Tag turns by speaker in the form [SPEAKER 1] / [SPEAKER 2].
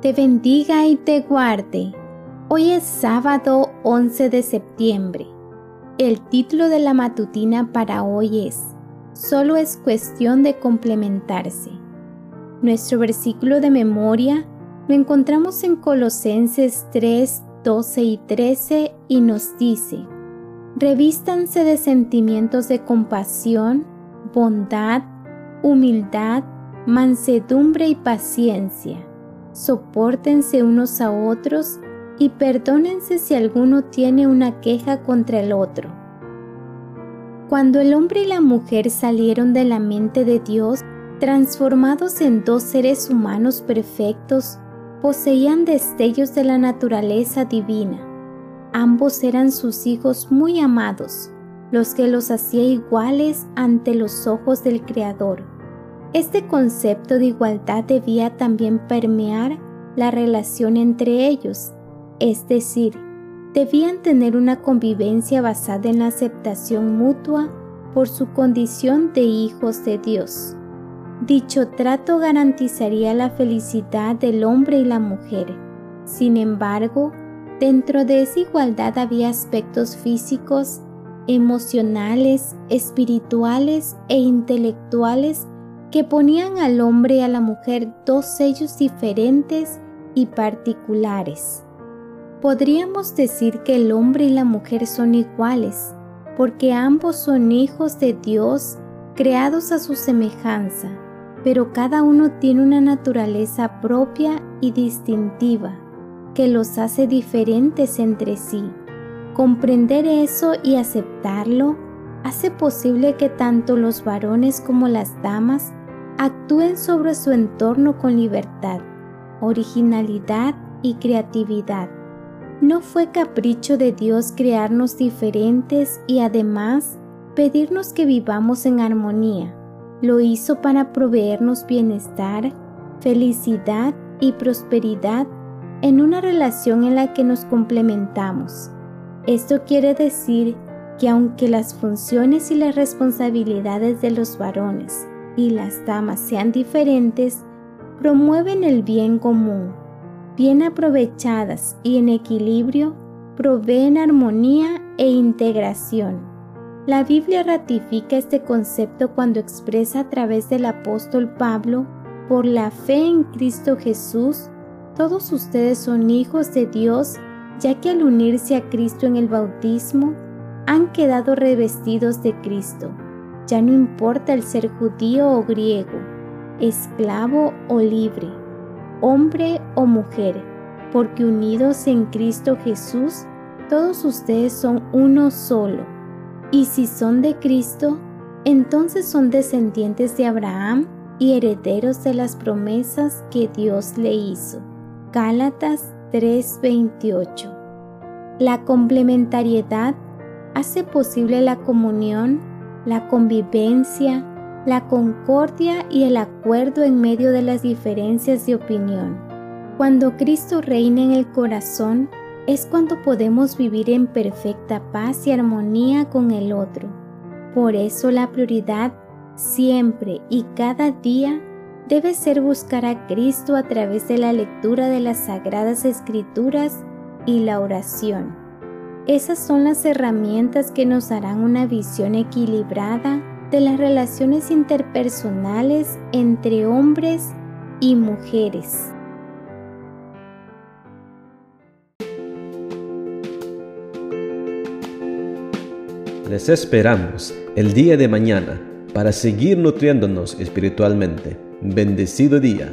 [SPEAKER 1] te bendiga y te guarde. Hoy es sábado 11 de septiembre. El título de la matutina para hoy es Solo es cuestión de complementarse. Nuestro versículo de memoria lo encontramos en Colosenses 3, 12 y 13 y nos dice, Revístanse de sentimientos de compasión, bondad, humildad, mansedumbre y paciencia. Sopórtense unos a otros y perdónense si alguno tiene una queja contra el otro. Cuando el hombre y la mujer salieron de la mente de Dios, transformados en dos seres humanos perfectos, poseían destellos de la naturaleza divina. Ambos eran sus hijos muy amados, los que los hacía iguales ante los ojos del Creador. Este concepto de igualdad debía también permear la relación entre ellos, es decir, debían tener una convivencia basada en la aceptación mutua por su condición de hijos de Dios. Dicho trato garantizaría la felicidad del hombre y la mujer. Sin embargo, dentro de esa igualdad había aspectos físicos, emocionales, espirituales e intelectuales que ponían al hombre y a la mujer dos sellos diferentes y particulares. Podríamos decir que el hombre y la mujer son iguales, porque ambos son hijos de Dios creados a su semejanza pero cada uno tiene una naturaleza propia y distintiva que los hace diferentes entre sí. Comprender eso y aceptarlo hace posible que tanto los varones como las damas actúen sobre su entorno con libertad, originalidad y creatividad. No fue capricho de Dios crearnos diferentes y además pedirnos que vivamos en armonía lo hizo para proveernos bienestar, felicidad y prosperidad en una relación en la que nos complementamos. Esto quiere decir que aunque las funciones y las responsabilidades de los varones y las damas sean diferentes, promueven el bien común. Bien aprovechadas y en equilibrio, proveen armonía e integración. La Biblia ratifica este concepto cuando expresa a través del apóstol Pablo, por la fe en Cristo Jesús, todos ustedes son hijos de Dios, ya que al unirse a Cristo en el bautismo, han quedado revestidos de Cristo. Ya no importa el ser judío o griego, esclavo o libre, hombre o mujer, porque unidos en Cristo Jesús, todos ustedes son uno solo y si son de Cristo, entonces son descendientes de Abraham y herederos de las promesas que Dios le hizo. Gálatas 3:28. La complementariedad hace posible la comunión, la convivencia, la concordia y el acuerdo en medio de las diferencias de opinión. Cuando Cristo reina en el corazón, es cuando podemos vivir en perfecta paz y armonía con el otro. Por eso la prioridad siempre y cada día debe ser buscar a Cristo a través de la lectura de las sagradas escrituras y la oración. Esas son las herramientas que nos darán una visión equilibrada de las relaciones interpersonales entre hombres y mujeres.
[SPEAKER 2] Les esperamos el día de mañana para seguir nutriéndonos espiritualmente. Bendecido día.